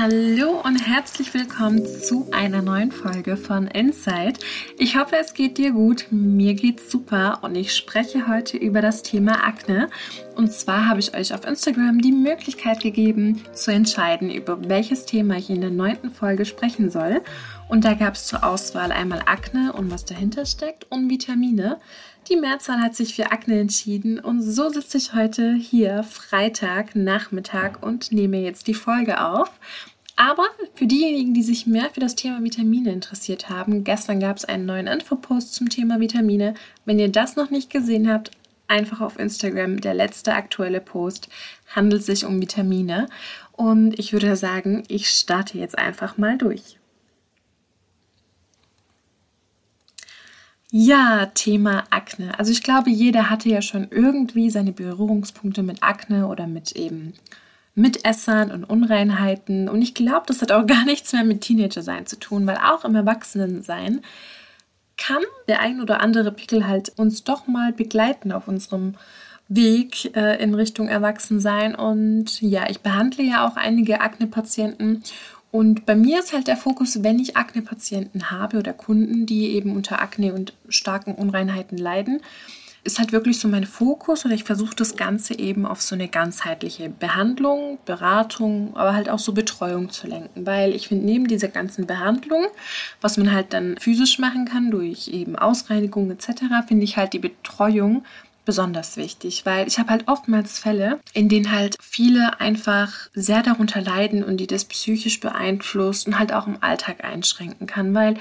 Hallo und herzlich willkommen zu einer neuen Folge von Insight. Ich hoffe, es geht dir gut. Mir geht's super und ich spreche heute über das Thema Akne. Und zwar habe ich euch auf Instagram die Möglichkeit gegeben, zu entscheiden, über welches Thema ich in der neunten Folge sprechen soll. Und da gab es zur Auswahl einmal Akne und was dahinter steckt und Vitamine. Die Mehrzahl hat sich für Akne entschieden und so sitze ich heute hier Freitag Nachmittag und nehme jetzt die Folge auf. Aber für diejenigen, die sich mehr für das Thema Vitamine interessiert haben, gestern gab es einen neuen Infopost zum Thema Vitamine. Wenn ihr das noch nicht gesehen habt, einfach auf Instagram. Der letzte aktuelle Post handelt sich um Vitamine. Und ich würde sagen, ich starte jetzt einfach mal durch. Ja, Thema Akne. Also ich glaube, jeder hatte ja schon irgendwie seine Berührungspunkte mit Akne oder mit eben Mitessern und Unreinheiten. Und ich glaube, das hat auch gar nichts mehr mit Teenager-Sein zu tun, weil auch im Erwachsenensein kann der ein oder andere Pickel halt uns doch mal begleiten auf unserem Weg äh, in Richtung Erwachsensein. Und ja, ich behandle ja auch einige Akne-Patienten und bei mir ist halt der Fokus, wenn ich Akne-Patienten habe oder Kunden, die eben unter Akne und starken Unreinheiten leiden, ist halt wirklich so mein Fokus oder ich versuche das Ganze eben auf so eine ganzheitliche Behandlung, Beratung, aber halt auch so Betreuung zu lenken, weil ich finde, neben dieser ganzen Behandlung, was man halt dann physisch machen kann durch eben Ausreinigung etc., finde ich halt die Betreuung besonders wichtig, weil ich habe halt oftmals Fälle, in denen halt viele einfach sehr darunter leiden und die das psychisch beeinflusst und halt auch im Alltag einschränken kann, weil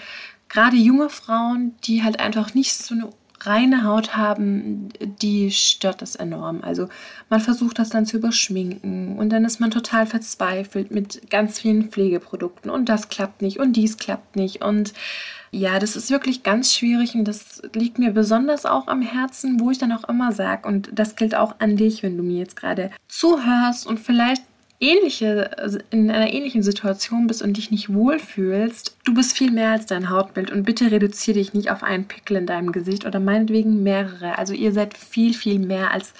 gerade junge Frauen, die halt einfach nicht so eine reine Haut haben, die stört das enorm. Also man versucht das dann zu überschminken und dann ist man total verzweifelt mit ganz vielen Pflegeprodukten und das klappt nicht und dies klappt nicht und ja, das ist wirklich ganz schwierig und das liegt mir besonders auch am Herzen, wo ich dann auch immer sage, und das gilt auch an dich, wenn du mir jetzt gerade zuhörst und vielleicht ähnliche, also in einer ähnlichen Situation bist und dich nicht wohlfühlst, du bist viel mehr als dein Hautbild und bitte reduziere dich nicht auf einen Pickel in deinem Gesicht oder meinetwegen mehrere. Also ihr seid viel, viel mehr als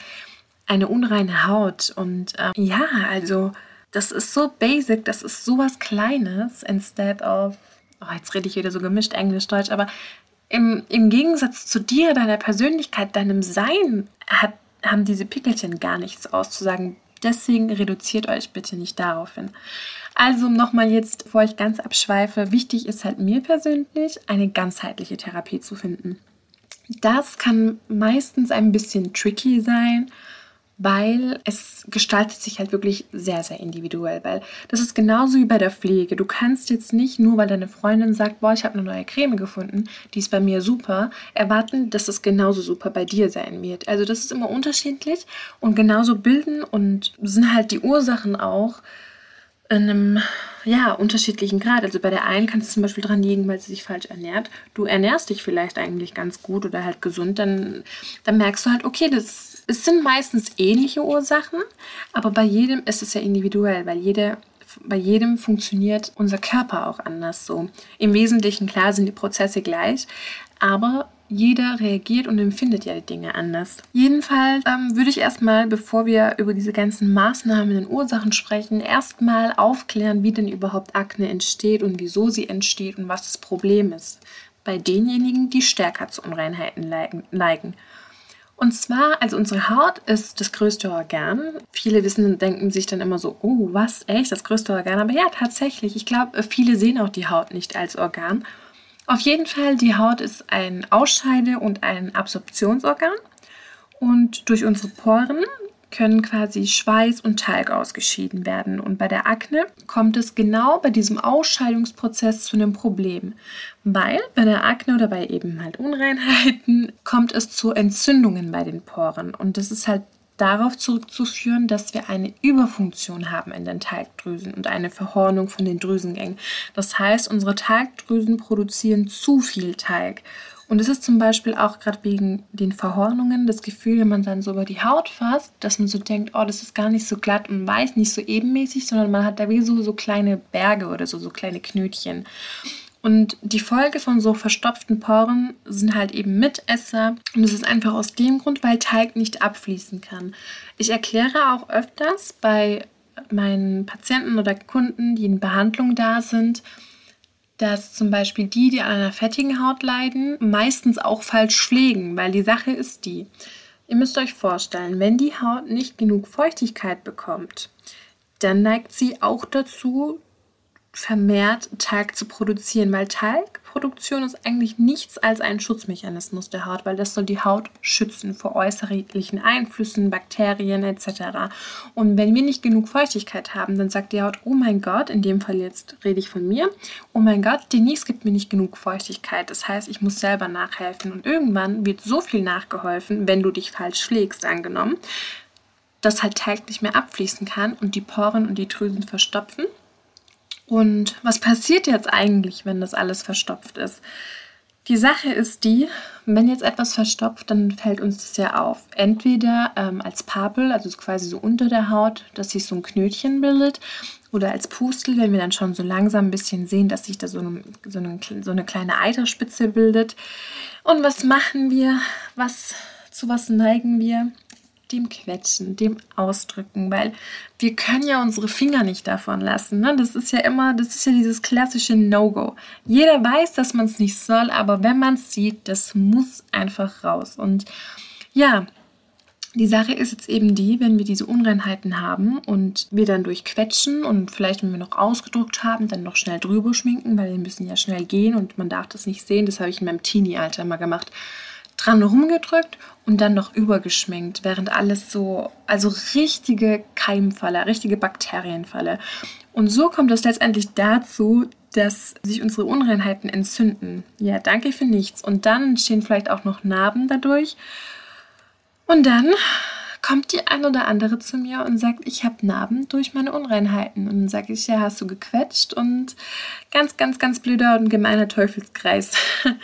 eine unreine Haut. Und ähm, ja, also das ist so basic, das ist sowas Kleines, instead of oh, jetzt rede ich wieder so gemischt Englisch-Deutsch, aber im, im Gegensatz zu dir, deiner Persönlichkeit, deinem Sein, hat, haben diese Pickelchen gar nichts auszusagen. Deswegen reduziert euch bitte nicht darauf hin. Also nochmal jetzt, bevor ich ganz abschweife, wichtig ist halt mir persönlich, eine ganzheitliche Therapie zu finden. Das kann meistens ein bisschen tricky sein weil es gestaltet sich halt wirklich sehr, sehr individuell, weil das ist genauso wie bei der Pflege. Du kannst jetzt nicht nur, weil deine Freundin sagt, boah, ich habe eine neue Creme gefunden, die ist bei mir super, erwarten, dass es genauso super bei dir sein wird. Also das ist immer unterschiedlich und genauso bilden und sind halt die Ursachen auch in einem ja, unterschiedlichen Grad. Also bei der einen kann es zum Beispiel dran liegen, weil sie sich falsch ernährt. Du ernährst dich vielleicht eigentlich ganz gut oder halt gesund, dann, dann merkst du halt, okay, das es sind meistens ähnliche Ursachen, aber bei jedem ist es ja individuell, weil jede, bei jedem funktioniert unser Körper auch anders so. Im Wesentlichen, klar, sind die Prozesse gleich, aber jeder reagiert und empfindet ja die Dinge anders. Jedenfalls ähm, würde ich erstmal, bevor wir über diese ganzen Maßnahmen und Ursachen sprechen, erstmal aufklären, wie denn überhaupt Akne entsteht und wieso sie entsteht und was das Problem ist bei denjenigen, die stärker zu Unreinheiten neigen. Und zwar, also unsere Haut ist das größte Organ. Viele wissen und denken sich dann immer so, oh, was, echt, das größte Organ? Aber ja, tatsächlich. Ich glaube, viele sehen auch die Haut nicht als Organ. Auf jeden Fall, die Haut ist ein Ausscheide- und ein Absorptionsorgan. Und durch unsere Poren können quasi Schweiß und Talg ausgeschieden werden. Und bei der Akne kommt es genau bei diesem Ausscheidungsprozess zu einem Problem. Weil bei der Akne oder bei eben halt Unreinheiten kommt es zu Entzündungen bei den Poren. Und das ist halt darauf zurückzuführen, dass wir eine Überfunktion haben in den Talgdrüsen und eine Verhornung von den Drüsengängen. Das heißt, unsere Talgdrüsen produzieren zu viel Talg und es ist zum Beispiel auch gerade wegen den Verhornungen das Gefühl, wenn man dann so über die Haut fasst, dass man so denkt, oh, das ist gar nicht so glatt und weich, nicht so ebenmäßig, sondern man hat da wie so, so kleine Berge oder so, so kleine Knötchen. Und die Folge von so verstopften Poren sind halt eben Mitesser. Und es ist einfach aus dem Grund, weil Teig nicht abfließen kann. Ich erkläre auch öfters bei meinen Patienten oder Kunden, die in Behandlung da sind, dass zum Beispiel die, die an einer fettigen Haut leiden, meistens auch falsch pflegen, weil die Sache ist die, ihr müsst euch vorstellen, wenn die Haut nicht genug Feuchtigkeit bekommt, dann neigt sie auch dazu, vermehrt Talg zu produzieren, weil Talgproduktion ist eigentlich nichts als ein Schutzmechanismus der Haut, weil das soll die Haut schützen vor äußerlichen Einflüssen, Bakterien etc. Und wenn wir nicht genug Feuchtigkeit haben, dann sagt die Haut, oh mein Gott, in dem Fall jetzt rede ich von mir, oh mein Gott, Denise gibt mir nicht genug Feuchtigkeit. Das heißt, ich muss selber nachhelfen und irgendwann wird so viel nachgeholfen, wenn du dich falsch schlägst, angenommen, dass halt Talg nicht mehr abfließen kann und die Poren und die Drüsen verstopfen und was passiert jetzt eigentlich, wenn das alles verstopft ist? Die Sache ist die, wenn jetzt etwas verstopft, dann fällt uns das ja auf. Entweder ähm, als Papel, also quasi so unter der Haut, dass sich so ein Knötchen bildet, oder als Pustel, wenn wir dann schon so langsam ein bisschen sehen, dass sich da so eine, so eine, so eine kleine Eiterspitze bildet. Und was machen wir? Was, zu was neigen wir? Dem Quetschen, dem Ausdrücken, weil wir können ja unsere Finger nicht davon lassen. Ne? Das ist ja immer, das ist ja dieses klassische No-Go. Jeder weiß, dass man es nicht soll, aber wenn man es sieht, das muss einfach raus. Und ja, die Sache ist jetzt eben die, wenn wir diese Unreinheiten haben und wir dann durchquetschen und vielleicht, wenn wir noch ausgedruckt haben, dann noch schnell drüber schminken, weil wir müssen ja schnell gehen und man darf das nicht sehen. Das habe ich in meinem Teenie-Alter mal gemacht dran rumgedrückt und dann noch übergeschminkt, während alles so, also richtige Keimfalle, richtige Bakterienfalle. Und so kommt es letztendlich dazu, dass sich unsere Unreinheiten entzünden. Ja, danke für nichts. Und dann entstehen vielleicht auch noch Narben dadurch. Und dann kommt die ein oder andere zu mir und sagt, ich habe Narben durch meine Unreinheiten. Und dann sage ich, ja, hast du gequetscht und ganz, ganz, ganz blöder und gemeiner Teufelskreis.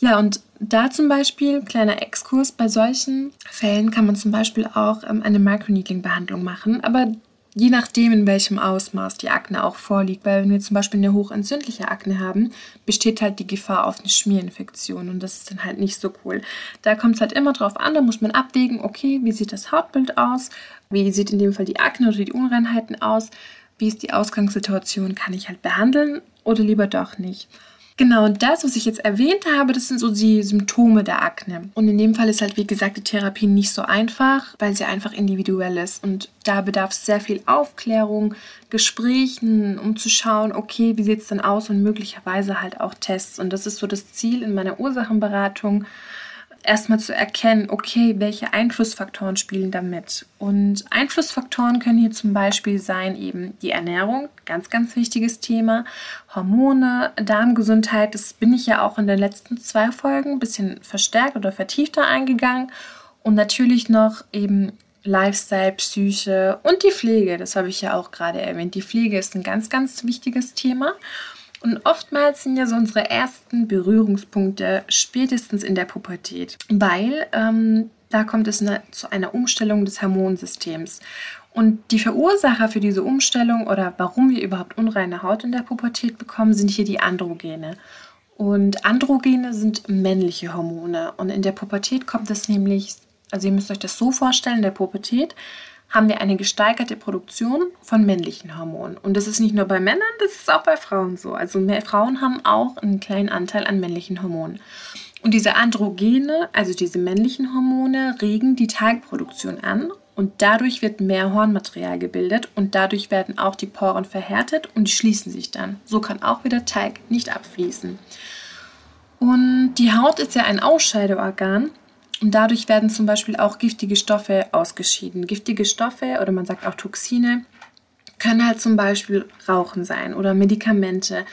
Ja, und da zum Beispiel, kleiner Exkurs, bei solchen Fällen kann man zum Beispiel auch ähm, eine Microneedling-Behandlung machen, aber je nachdem, in welchem Ausmaß die Akne auch vorliegt. Weil wenn wir zum Beispiel eine hochentzündliche Akne haben, besteht halt die Gefahr auf eine Schmierinfektion und das ist dann halt nicht so cool. Da kommt es halt immer drauf an, da muss man abwägen, okay, wie sieht das Hautbild aus, wie sieht in dem Fall die Akne oder die Unreinheiten aus, wie ist die Ausgangssituation, kann ich halt behandeln oder lieber doch nicht. Genau, das, was ich jetzt erwähnt habe, das sind so die Symptome der Akne. Und in dem Fall ist halt, wie gesagt, die Therapie nicht so einfach, weil sie einfach individuell ist. Und da bedarf es sehr viel Aufklärung, Gesprächen, um zu schauen, okay, wie sieht es denn aus und möglicherweise halt auch Tests. Und das ist so das Ziel in meiner Ursachenberatung erstmal zu erkennen, okay, welche Einflussfaktoren spielen da mit. Und Einflussfaktoren können hier zum Beispiel sein eben die Ernährung, ganz, ganz wichtiges Thema, Hormone, Darmgesundheit, das bin ich ja auch in den letzten zwei Folgen ein bisschen verstärkt oder vertiefter eingegangen. Und natürlich noch eben Lifestyle, Psyche und die Pflege, das habe ich ja auch gerade erwähnt. Die Pflege ist ein ganz, ganz wichtiges Thema. Und oftmals sind ja so unsere ersten Berührungspunkte spätestens in der Pubertät, weil ähm, da kommt es eine, zu einer Umstellung des Hormonsystems. Und die Verursacher für diese Umstellung oder warum wir überhaupt unreine Haut in der Pubertät bekommen, sind hier die Androgene. Und Androgene sind männliche Hormone. Und in der Pubertät kommt es nämlich, also ihr müsst euch das so vorstellen, in der Pubertät haben wir eine gesteigerte Produktion von männlichen Hormonen. Und das ist nicht nur bei Männern, das ist auch bei Frauen so. Also Frauen haben auch einen kleinen Anteil an männlichen Hormonen. Und diese Androgene, also diese männlichen Hormone, regen die Talgproduktion an und dadurch wird mehr Hornmaterial gebildet und dadurch werden auch die Poren verhärtet und die schließen sich dann. So kann auch wieder Talg nicht abfließen. Und die Haut ist ja ein Ausscheideorgan und dadurch werden zum Beispiel auch giftige Stoffe ausgeschieden. Giftige Stoffe oder man sagt auch Toxine können halt zum Beispiel Rauchen sein oder Medikamente,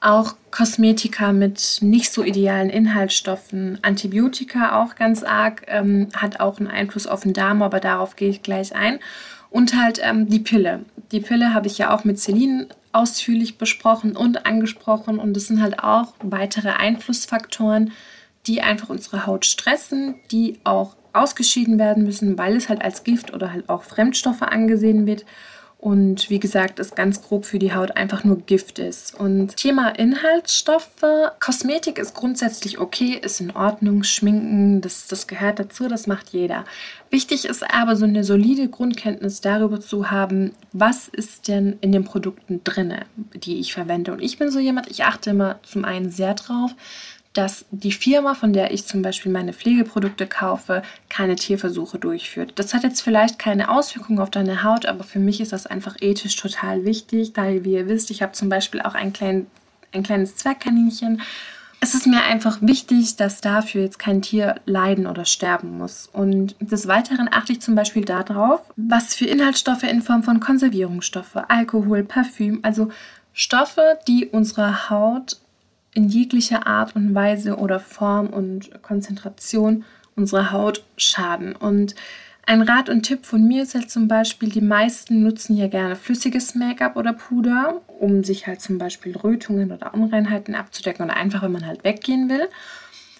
auch Kosmetika mit nicht so idealen Inhaltsstoffen, Antibiotika auch ganz arg, ähm, hat auch einen Einfluss auf den Darm, aber darauf gehe ich gleich ein. Und halt ähm, die Pille. Die Pille habe ich ja auch mit Celine ausführlich besprochen und angesprochen und das sind halt auch weitere Einflussfaktoren, die einfach unsere Haut stressen, die auch ausgeschieden werden müssen, weil es halt als Gift oder halt auch Fremdstoffe angesehen wird. und wie gesagt, ist ganz grob für die Haut einfach nur Gift ist. Und Thema Inhaltsstoffe, Kosmetik ist grundsätzlich okay, ist in Ordnung, Schminken, das, das gehört dazu, das macht jeder. Wichtig ist aber so eine solide Grundkenntnis darüber zu haben, was ist denn in den Produkten drin, die ich verwende. Und ich bin so jemand, ich achte immer zum einen sehr drauf, dass die Firma, von der ich zum Beispiel meine Pflegeprodukte kaufe, keine Tierversuche durchführt. Das hat jetzt vielleicht keine Auswirkungen auf deine Haut, aber für mich ist das einfach ethisch total wichtig, da, wie ihr wisst, ich habe zum Beispiel auch ein, klein, ein kleines Zwergkaninchen. Es ist mir einfach wichtig, dass dafür jetzt kein Tier leiden oder sterben muss. Und des Weiteren achte ich zum Beispiel darauf, was für Inhaltsstoffe in Form von Konservierungsstoffe, Alkohol, Parfüm, also Stoffe, die unserer Haut in jeglicher Art und Weise oder Form und Konzentration unserer Haut schaden. Und ein Rat und Tipp von mir ist halt zum Beispiel, die meisten nutzen ja gerne flüssiges Make-up oder Puder, um sich halt zum Beispiel Rötungen oder Unreinheiten abzudecken oder einfach, wenn man halt weggehen will.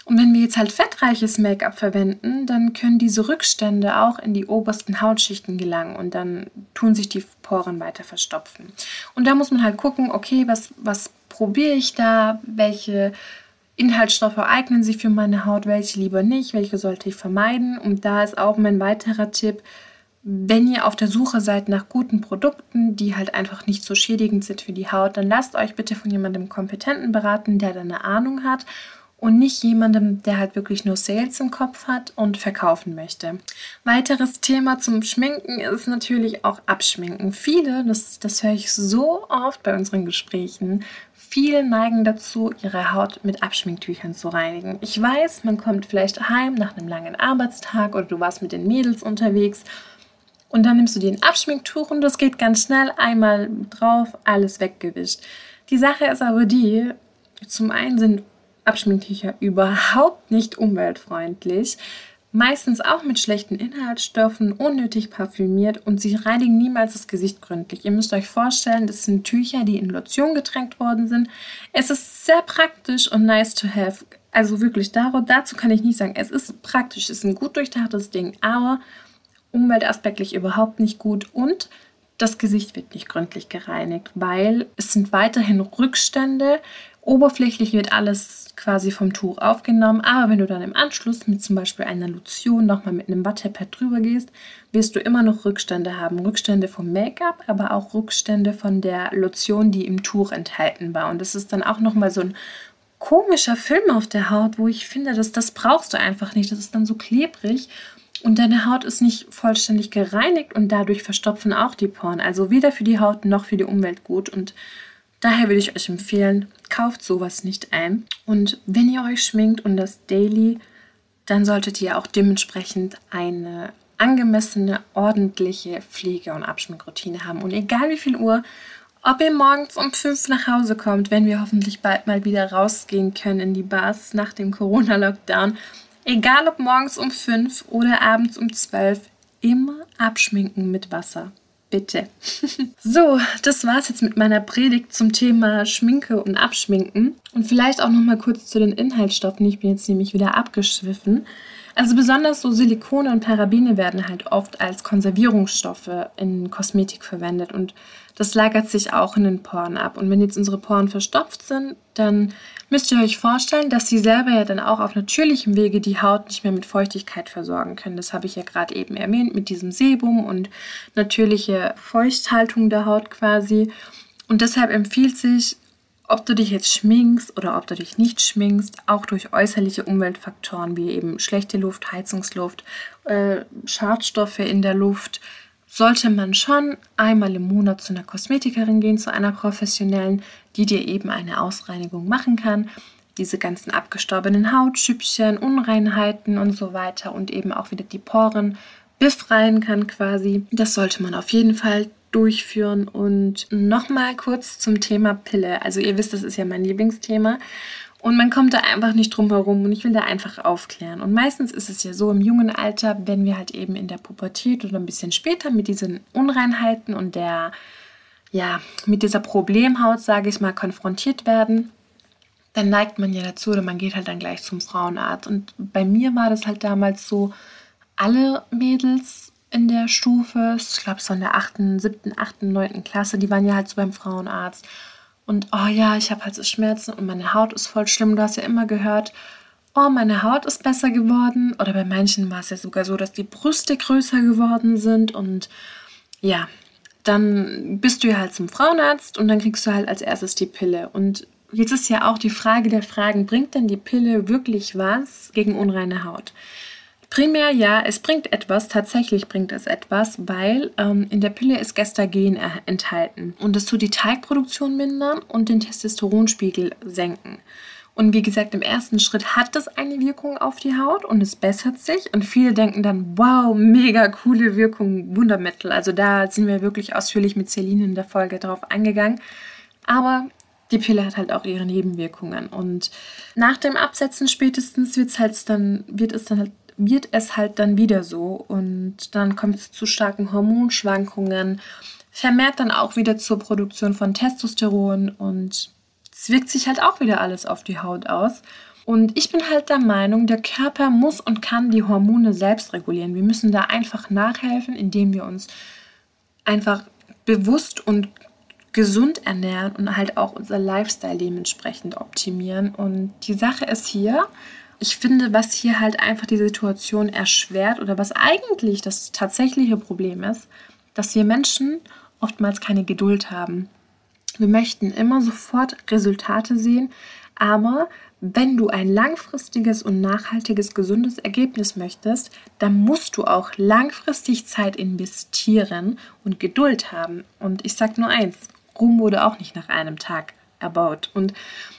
Und wenn wir jetzt halt fettreiches Make-up verwenden, dann können diese Rückstände auch in die obersten Hautschichten gelangen und dann tun sich die Poren weiter verstopfen. Und da muss man halt gucken, okay, was, was probiere ich da? Welche Inhaltsstoffe eignen sich für meine Haut? Welche lieber nicht? Welche sollte ich vermeiden? Und da ist auch mein weiterer Tipp, wenn ihr auf der Suche seid nach guten Produkten, die halt einfach nicht so schädigend sind für die Haut, dann lasst euch bitte von jemandem Kompetenten beraten, der da eine Ahnung hat und nicht jemandem, der halt wirklich nur Sales im Kopf hat und verkaufen möchte. Weiteres Thema zum Schminken ist natürlich auch Abschminken. Viele, das, das höre ich so oft bei unseren Gesprächen, viele neigen dazu, ihre Haut mit Abschminktüchern zu reinigen. Ich weiß, man kommt vielleicht heim nach einem langen Arbeitstag oder du warst mit den Mädels unterwegs und dann nimmst du dir ein Abschminktuch und das geht ganz schnell einmal drauf, alles weggewischt. Die Sache ist aber die, zum einen sind Abschminktücher überhaupt nicht umweltfreundlich, meistens auch mit schlechten Inhaltsstoffen, unnötig parfümiert und sie reinigen niemals das Gesicht gründlich. Ihr müsst euch vorstellen, das sind Tücher, die in Lotion getränkt worden sind. Es ist sehr praktisch und nice to have. Also wirklich, dazu kann ich nicht sagen, es ist praktisch, es ist ein gut durchdachtes Ding, aber umweltaspektlich überhaupt nicht gut und das Gesicht wird nicht gründlich gereinigt, weil es sind weiterhin Rückstände Oberflächlich wird alles quasi vom Tuch aufgenommen, aber wenn du dann im Anschluss mit zum Beispiel einer Lotion nochmal mit einem Wattepad drüber gehst, wirst du immer noch Rückstände haben. Rückstände vom Make-up, aber auch Rückstände von der Lotion, die im Tuch enthalten war. Und das ist dann auch nochmal so ein komischer Film auf der Haut, wo ich finde, dass das brauchst du einfach nicht. Das ist dann so klebrig und deine Haut ist nicht vollständig gereinigt und dadurch verstopfen auch die Poren. Also weder für die Haut noch für die Umwelt gut. Und Daher würde ich euch empfehlen, kauft sowas nicht ein. Und wenn ihr euch schminkt und das daily, dann solltet ihr auch dementsprechend eine angemessene, ordentliche Pflege- und Abschminkroutine haben. Und egal wie viel Uhr, ob ihr morgens um 5 nach Hause kommt, wenn wir hoffentlich bald mal wieder rausgehen können in die Bars nach dem Corona-Lockdown, egal ob morgens um 5 oder abends um 12, immer abschminken mit Wasser bitte. so, das war's jetzt mit meiner Predigt zum Thema Schminke und Abschminken. Und vielleicht auch noch mal kurz zu den Inhaltsstoffen. Ich bin jetzt nämlich wieder abgeschwiffen. Also besonders so Silikone und Parabene werden halt oft als Konservierungsstoffe in Kosmetik verwendet und das lagert sich auch in den Poren ab. Und wenn jetzt unsere Poren verstopft sind, dann müsst ihr euch vorstellen, dass sie selber ja dann auch auf natürlichem Wege die Haut nicht mehr mit Feuchtigkeit versorgen können. Das habe ich ja gerade eben erwähnt mit diesem Sebum und natürliche Feuchthaltung der Haut quasi. Und deshalb empfiehlt sich ob du dich jetzt schminkst oder ob du dich nicht schminkst, auch durch äußerliche Umweltfaktoren wie eben schlechte Luft, Heizungsluft, äh, Schadstoffe in der Luft, sollte man schon einmal im Monat zu einer Kosmetikerin gehen, zu einer professionellen, die dir eben eine Ausreinigung machen kann. Diese ganzen abgestorbenen Hautschüppchen, Unreinheiten und so weiter und eben auch wieder die Poren befreien kann quasi. Das sollte man auf jeden Fall durchführen. Und nochmal kurz zum Thema Pille. Also ihr wisst, das ist ja mein Lieblingsthema. Und man kommt da einfach nicht drum herum und ich will da einfach aufklären. Und meistens ist es ja so im jungen Alter, wenn wir halt eben in der Pubertät oder ein bisschen später mit diesen Unreinheiten und der, ja, mit dieser Problemhaut, sage ich mal, konfrontiert werden, dann neigt man ja dazu oder man geht halt dann gleich zum Frauenarzt. Und bei mir war das halt damals so, alle Mädels in der Stufe. Ich glaube, war in der 8., 7., 8., 9. Klasse. Die waren ja halt so beim Frauenarzt. Und oh ja, ich habe halt so Schmerzen und meine Haut ist voll schlimm. Du hast ja immer gehört, oh, meine Haut ist besser geworden. Oder bei manchen war es ja sogar so, dass die Brüste größer geworden sind. Und ja, dann bist du ja halt zum Frauenarzt und dann kriegst du halt als erstes die Pille. Und jetzt ist ja auch die Frage der Fragen, bringt denn die Pille wirklich was gegen unreine Haut? Primär ja, es bringt etwas, tatsächlich bringt es etwas, weil ähm, in der Pille ist Gestagen enthalten und es tut die Teigproduktion mindern und den Testosteronspiegel senken. Und wie gesagt, im ersten Schritt hat das eine Wirkung auf die Haut und es bessert sich. Und viele denken dann, wow, mega coole Wirkung, Wundermittel. Also da sind wir wirklich ausführlich mit Celine in der Folge drauf eingegangen. Aber die Pille hat halt auch ihre Nebenwirkungen. Und nach dem Absetzen spätestens wird's halt dann, wird es dann halt wird es halt dann wieder so und dann kommt es zu starken Hormonschwankungen, vermehrt dann auch wieder zur Produktion von Testosteron und es wirkt sich halt auch wieder alles auf die Haut aus. Und ich bin halt der Meinung, der Körper muss und kann die Hormone selbst regulieren. Wir müssen da einfach nachhelfen, indem wir uns einfach bewusst und gesund ernähren und halt auch unser Lifestyle dementsprechend optimieren. Und die Sache ist hier, ich finde, was hier halt einfach die Situation erschwert oder was eigentlich das tatsächliche Problem ist, dass wir Menschen oftmals keine Geduld haben. Wir möchten immer sofort Resultate sehen, aber wenn du ein langfristiges und nachhaltiges, gesundes Ergebnis möchtest, dann musst du auch langfristig Zeit investieren und Geduld haben. Und ich sage nur eins, Ruhm wurde auch nicht nach einem Tag erbaut. Und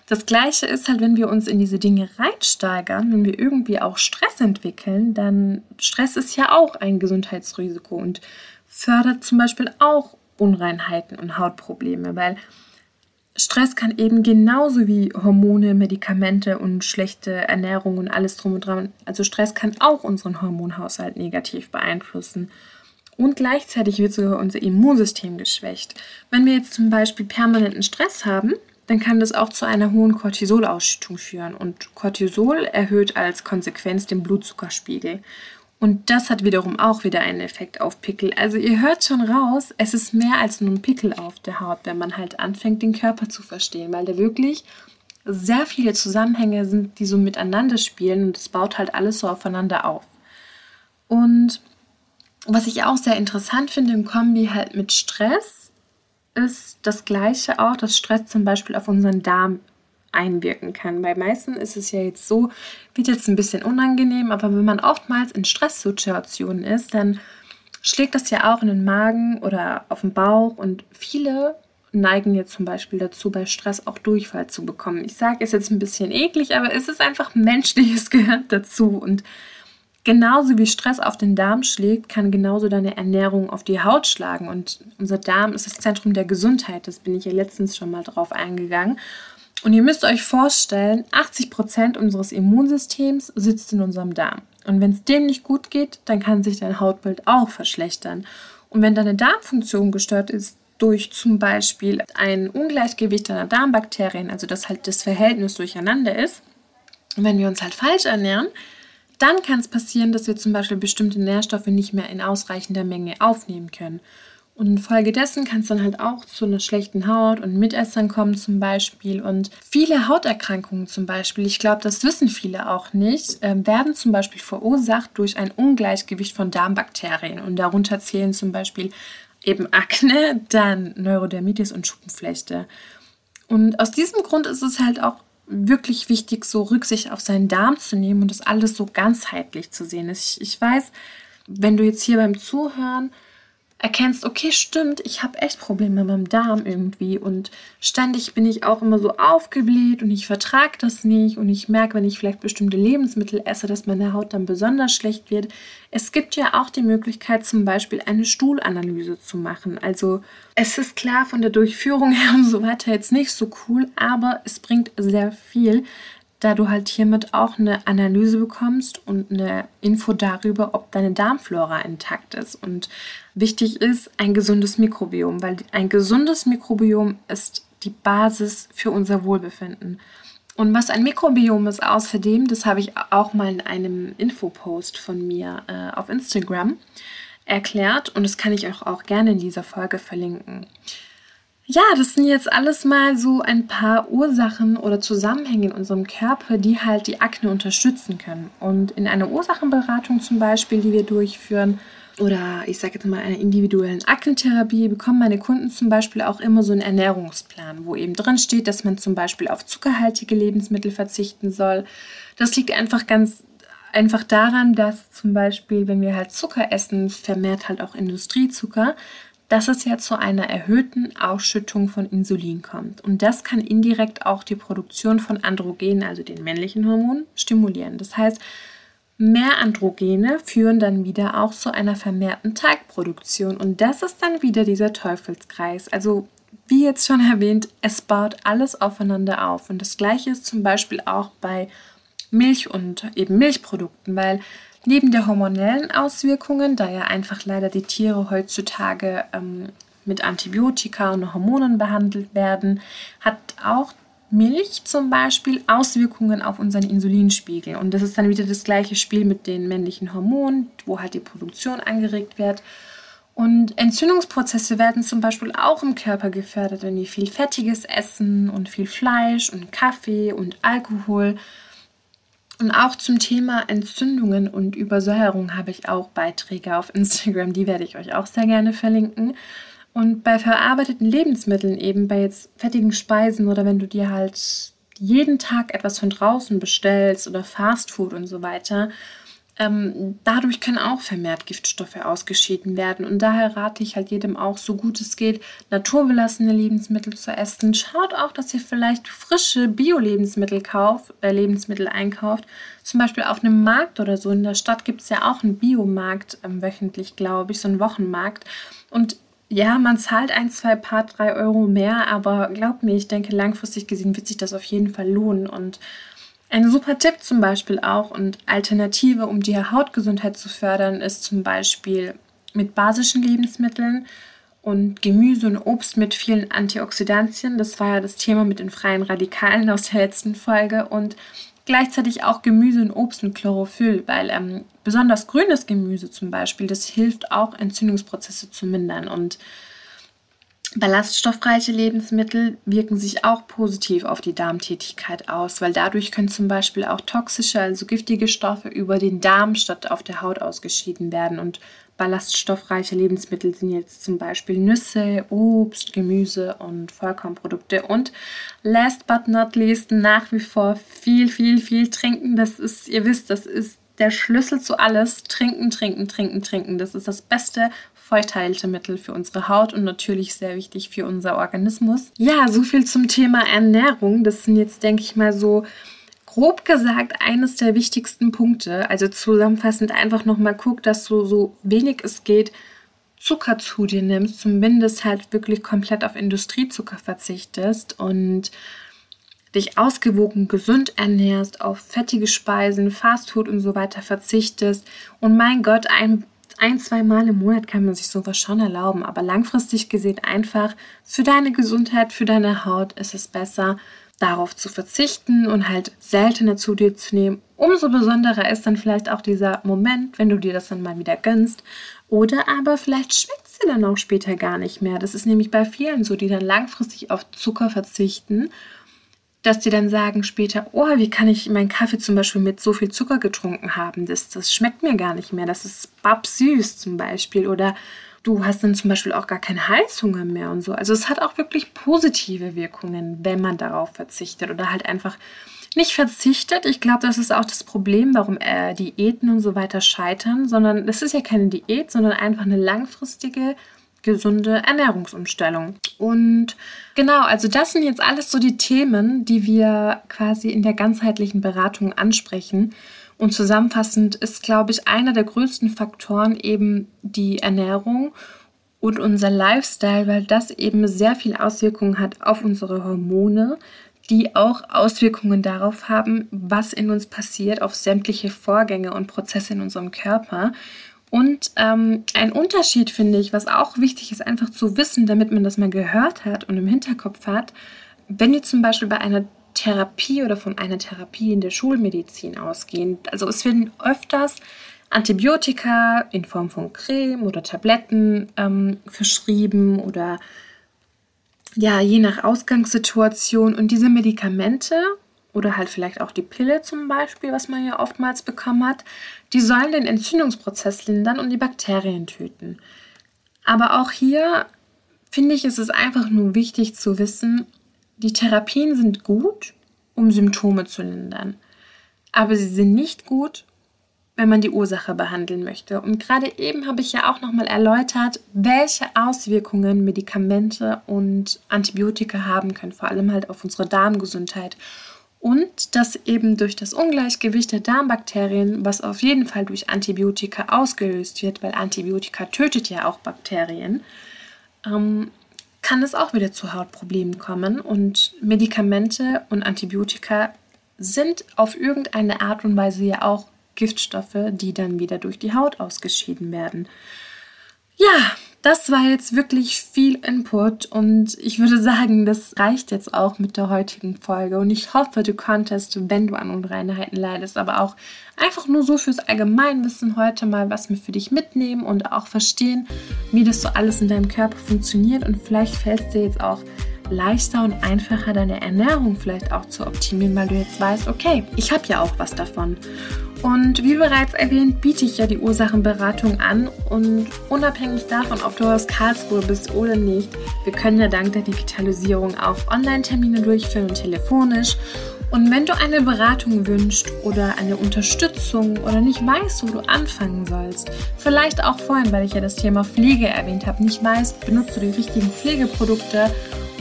das Gleiche ist halt, wenn wir uns in diese Dinge reinsteigern, wenn wir irgendwie auch Stress entwickeln, dann Stress ist ja auch ein Gesundheitsrisiko und fördert zum Beispiel auch Unreinheiten und Hautprobleme, weil Stress kann eben genauso wie Hormone, Medikamente und schlechte Ernährung und alles drum und dran, also Stress kann auch unseren Hormonhaushalt negativ beeinflussen. Und gleichzeitig wird sogar unser Immunsystem geschwächt. Wenn wir jetzt zum Beispiel permanenten Stress haben, dann kann das auch zu einer hohen Cortisolausschüttung führen. Und Cortisol erhöht als Konsequenz den Blutzuckerspiegel. Und das hat wiederum auch wieder einen Effekt auf Pickel. Also ihr hört schon raus, es ist mehr als nur ein Pickel auf der Haut, wenn man halt anfängt, den Körper zu verstehen, weil da wirklich sehr viele Zusammenhänge sind, die so miteinander spielen und es baut halt alles so aufeinander auf. Und was ich auch sehr interessant finde im Kombi halt mit Stress, ist das gleiche auch, dass Stress zum Beispiel auf unseren Darm einwirken kann. Bei meisten ist es ja jetzt so, wird jetzt ein bisschen unangenehm, aber wenn man oftmals in Stresssituationen ist, dann schlägt das ja auch in den Magen oder auf den Bauch und viele neigen jetzt zum Beispiel dazu, bei Stress auch Durchfall zu bekommen. Ich sage, es ist jetzt ein bisschen eklig, aber es ist einfach menschlich, es gehört dazu und Genauso wie Stress auf den Darm schlägt, kann genauso deine Ernährung auf die Haut schlagen. Und unser Darm ist das Zentrum der Gesundheit. Das bin ich ja letztens schon mal drauf eingegangen. Und ihr müsst euch vorstellen, 80 Prozent unseres Immunsystems sitzt in unserem Darm. Und wenn es dem nicht gut geht, dann kann sich dein Hautbild auch verschlechtern. Und wenn deine Darmfunktion gestört ist durch zum Beispiel ein Ungleichgewicht deiner Darmbakterien, also dass halt das Verhältnis durcheinander ist, und wenn wir uns halt falsch ernähren, dann kann es passieren, dass wir zum Beispiel bestimmte Nährstoffe nicht mehr in ausreichender Menge aufnehmen können. Und infolgedessen kann es dann halt auch zu einer schlechten Haut und Mitessern kommen zum Beispiel. Und viele Hauterkrankungen zum Beispiel, ich glaube, das wissen viele auch nicht, äh, werden zum Beispiel verursacht durch ein Ungleichgewicht von Darmbakterien. Und darunter zählen zum Beispiel eben Akne, dann Neurodermitis und Schuppenflechte. Und aus diesem Grund ist es halt auch wirklich wichtig, so Rücksicht auf seinen Darm zu nehmen und das alles so ganzheitlich zu sehen. Ich, ich weiß, wenn du jetzt hier beim Zuhören erkennst, okay, stimmt, ich habe echt Probleme mit meinem Darm irgendwie und ständig bin ich auch immer so aufgebläht und ich vertrage das nicht und ich merke, wenn ich vielleicht bestimmte Lebensmittel esse, dass meine Haut dann besonders schlecht wird. Es gibt ja auch die Möglichkeit, zum Beispiel eine Stuhlanalyse zu machen. Also es ist klar von der Durchführung her und so weiter jetzt nicht so cool, aber es bringt sehr viel, da du halt hiermit auch eine Analyse bekommst und eine Info darüber, ob deine Darmflora intakt ist. Und wichtig ist ein gesundes Mikrobiom, weil ein gesundes Mikrobiom ist die Basis für unser Wohlbefinden. Und was ein Mikrobiom ist außerdem, das habe ich auch mal in einem Infopost von mir äh, auf Instagram erklärt und das kann ich euch auch gerne in dieser Folge verlinken. Ja, das sind jetzt alles mal so ein paar Ursachen oder Zusammenhänge in unserem Körper, die halt die Akne unterstützen können. Und in einer Ursachenberatung zum Beispiel, die wir durchführen, oder ich sage jetzt mal einer individuellen Aknentherapie, bekommen meine Kunden zum Beispiel auch immer so einen Ernährungsplan, wo eben drin steht, dass man zum Beispiel auf zuckerhaltige Lebensmittel verzichten soll. Das liegt einfach ganz einfach daran, dass zum Beispiel, wenn wir halt Zucker essen, vermehrt halt auch Industriezucker, dass es ja zu einer erhöhten Ausschüttung von Insulin kommt. Und das kann indirekt auch die Produktion von Androgenen, also den männlichen Hormonen, stimulieren. Das heißt, mehr Androgene führen dann wieder auch zu einer vermehrten Teigproduktion. Und das ist dann wieder dieser Teufelskreis. Also wie jetzt schon erwähnt, es baut alles aufeinander auf. Und das gleiche ist zum Beispiel auch bei Milch und eben Milchprodukten, weil neben der hormonellen Auswirkungen, da ja einfach leider die Tiere heutzutage ähm, mit Antibiotika und Hormonen behandelt werden, hat auch Milch zum Beispiel Auswirkungen auf unseren Insulinspiegel. Und das ist dann wieder das gleiche Spiel mit den männlichen Hormonen, wo halt die Produktion angeregt wird. Und Entzündungsprozesse werden zum Beispiel auch im Körper gefördert, wenn wir viel Fettiges essen und viel Fleisch und Kaffee und Alkohol. Und auch zum Thema Entzündungen und Übersäuerung habe ich auch Beiträge auf Instagram, die werde ich euch auch sehr gerne verlinken. Und bei verarbeiteten Lebensmitteln, eben bei jetzt fettigen Speisen oder wenn du dir halt jeden Tag etwas von draußen bestellst oder Fastfood und so weiter, ähm, dadurch können auch vermehrt Giftstoffe ausgeschieden werden. Und daher rate ich halt jedem auch, so gut es geht, naturbelassene Lebensmittel zu essen. Schaut auch, dass ihr vielleicht frische Bio-Lebensmittel kauft, äh, Lebensmittel einkauft. Zum Beispiel auf einem Markt oder so. In der Stadt gibt es ja auch einen Biomarkt ähm, wöchentlich, glaube ich, so einen Wochenmarkt. Und ja, man zahlt ein, zwei, paar, drei Euro mehr, aber glaubt mir, ich denke, langfristig gesehen wird sich das auf jeden Fall lohnen. Und ein super Tipp zum Beispiel auch und Alternative, um die Hautgesundheit zu fördern, ist zum Beispiel mit basischen Lebensmitteln und Gemüse und Obst mit vielen Antioxidantien. Das war ja das Thema mit den freien Radikalen aus der letzten Folge und gleichzeitig auch Gemüse und Obst mit Chlorophyll, weil ähm, besonders grünes Gemüse zum Beispiel, das hilft auch Entzündungsprozesse zu mindern und Ballaststoffreiche Lebensmittel wirken sich auch positiv auf die Darmtätigkeit aus, weil dadurch können zum Beispiel auch toxische, also giftige Stoffe über den Darm statt auf der Haut ausgeschieden werden. Und ballaststoffreiche Lebensmittel sind jetzt zum Beispiel Nüsse, Obst, Gemüse und Vollkornprodukte. Und last but not least nach wie vor viel, viel, viel trinken. Das ist, ihr wisst, das ist der Schlüssel zu alles. Trinken, trinken, trinken, trinken. Das ist das beste Feuchtheilmittel für unsere Haut und natürlich sehr wichtig für unser Organismus. Ja, so viel zum Thema Ernährung. Das sind jetzt, denke ich mal, so grob gesagt eines der wichtigsten Punkte. Also zusammenfassend einfach nochmal guck, dass du so wenig es geht Zucker zu dir nimmst, zumindest halt wirklich komplett auf Industriezucker verzichtest und dich ausgewogen gesund ernährst, auf fettige Speisen, Fastfood und so weiter verzichtest und mein Gott, ein ein, zwei Mal im Monat kann man sich sowas schon erlauben, aber langfristig gesehen einfach für deine Gesundheit, für deine Haut ist es besser, darauf zu verzichten und halt seltener zu dir zu nehmen. Umso besonderer ist dann vielleicht auch dieser Moment, wenn du dir das dann mal wieder gönnst. Oder aber vielleicht schmeckt es dann auch später gar nicht mehr. Das ist nämlich bei vielen so, die dann langfristig auf Zucker verzichten dass die dann sagen später, oh, wie kann ich meinen Kaffee zum Beispiel mit so viel Zucker getrunken haben? Das, das schmeckt mir gar nicht mehr. Das ist babsüß zum Beispiel. Oder du hast dann zum Beispiel auch gar keinen Heißhunger mehr und so. Also es hat auch wirklich positive Wirkungen, wenn man darauf verzichtet oder halt einfach nicht verzichtet. Ich glaube, das ist auch das Problem, warum äh, Diäten und so weiter scheitern, sondern das ist ja keine Diät, sondern einfach eine langfristige gesunde Ernährungsumstellung. Und genau, also das sind jetzt alles so die Themen, die wir quasi in der ganzheitlichen Beratung ansprechen. Und zusammenfassend ist, glaube ich, einer der größten Faktoren eben die Ernährung und unser Lifestyle, weil das eben sehr viel Auswirkungen hat auf unsere Hormone, die auch Auswirkungen darauf haben, was in uns passiert, auf sämtliche Vorgänge und Prozesse in unserem Körper. Und ähm, ein Unterschied finde ich, was auch wichtig ist, einfach zu wissen, damit man das mal gehört hat und im Hinterkopf hat, wenn wir zum Beispiel bei einer Therapie oder von einer Therapie in der Schulmedizin ausgehen. Also es werden öfters Antibiotika in Form von Creme oder Tabletten ähm, verschrieben oder ja, je nach Ausgangssituation. Und diese Medikamente oder halt vielleicht auch die Pille zum Beispiel, was man ja oftmals bekommen hat, die sollen den Entzündungsprozess lindern und die Bakterien töten. Aber auch hier finde ich, ist es einfach nur wichtig zu wissen, die Therapien sind gut, um Symptome zu lindern. Aber sie sind nicht gut, wenn man die Ursache behandeln möchte. Und gerade eben habe ich ja auch nochmal erläutert, welche Auswirkungen Medikamente und Antibiotika haben können, vor allem halt auf unsere Darmgesundheit. Und dass eben durch das Ungleichgewicht der Darmbakterien, was auf jeden Fall durch Antibiotika ausgelöst wird, weil Antibiotika tötet ja auch Bakterien, ähm, kann es auch wieder zu Hautproblemen kommen. Und Medikamente und Antibiotika sind auf irgendeine Art und Weise ja auch Giftstoffe, die dann wieder durch die Haut ausgeschieden werden. Ja, das war jetzt wirklich viel Input und ich würde sagen, das reicht jetzt auch mit der heutigen Folge. Und ich hoffe, du konntest, wenn du an Unreinheiten leidest, aber auch einfach nur so fürs Allgemeinwissen heute mal was mir für dich mitnehmen und auch verstehen, wie das so alles in deinem Körper funktioniert. Und vielleicht fällt dir jetzt auch leichter und einfacher deine Ernährung vielleicht auch zu optimieren, weil du jetzt weißt, okay, ich habe ja auch was davon. Und wie bereits erwähnt, biete ich ja die Ursachenberatung an und unabhängig davon, ob du aus Karlsruhe bist oder nicht, wir können ja dank der Digitalisierung auch Online-Termine durchführen und telefonisch. Und wenn du eine Beratung wünschst oder eine Unterstützung oder nicht weißt, wo du anfangen sollst, vielleicht auch vorhin, weil ich ja das Thema Pflege erwähnt habe, nicht weißt, benutzt du die richtigen Pflegeprodukte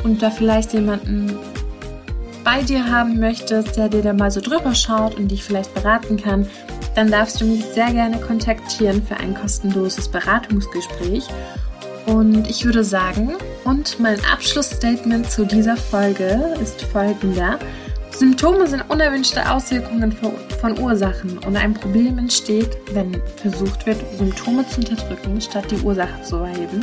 und da vielleicht jemanden bei dir haben möchtest, der dir da mal so drüber schaut und dich vielleicht beraten kann, dann darfst du mich sehr gerne kontaktieren für ein kostenloses Beratungsgespräch. Und ich würde sagen, und mein Abschlussstatement zu dieser Folge ist folgender. Symptome sind unerwünschte Auswirkungen von Ursachen und ein Problem entsteht, wenn versucht wird, Symptome zu unterdrücken, statt die Ursache zu erheben.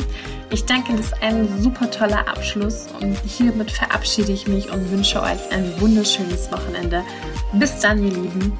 Ich denke, das ist ein super toller Abschluss und hiermit verabschiede ich mich und wünsche euch ein wunderschönes Wochenende. Bis dann, ihr Lieben.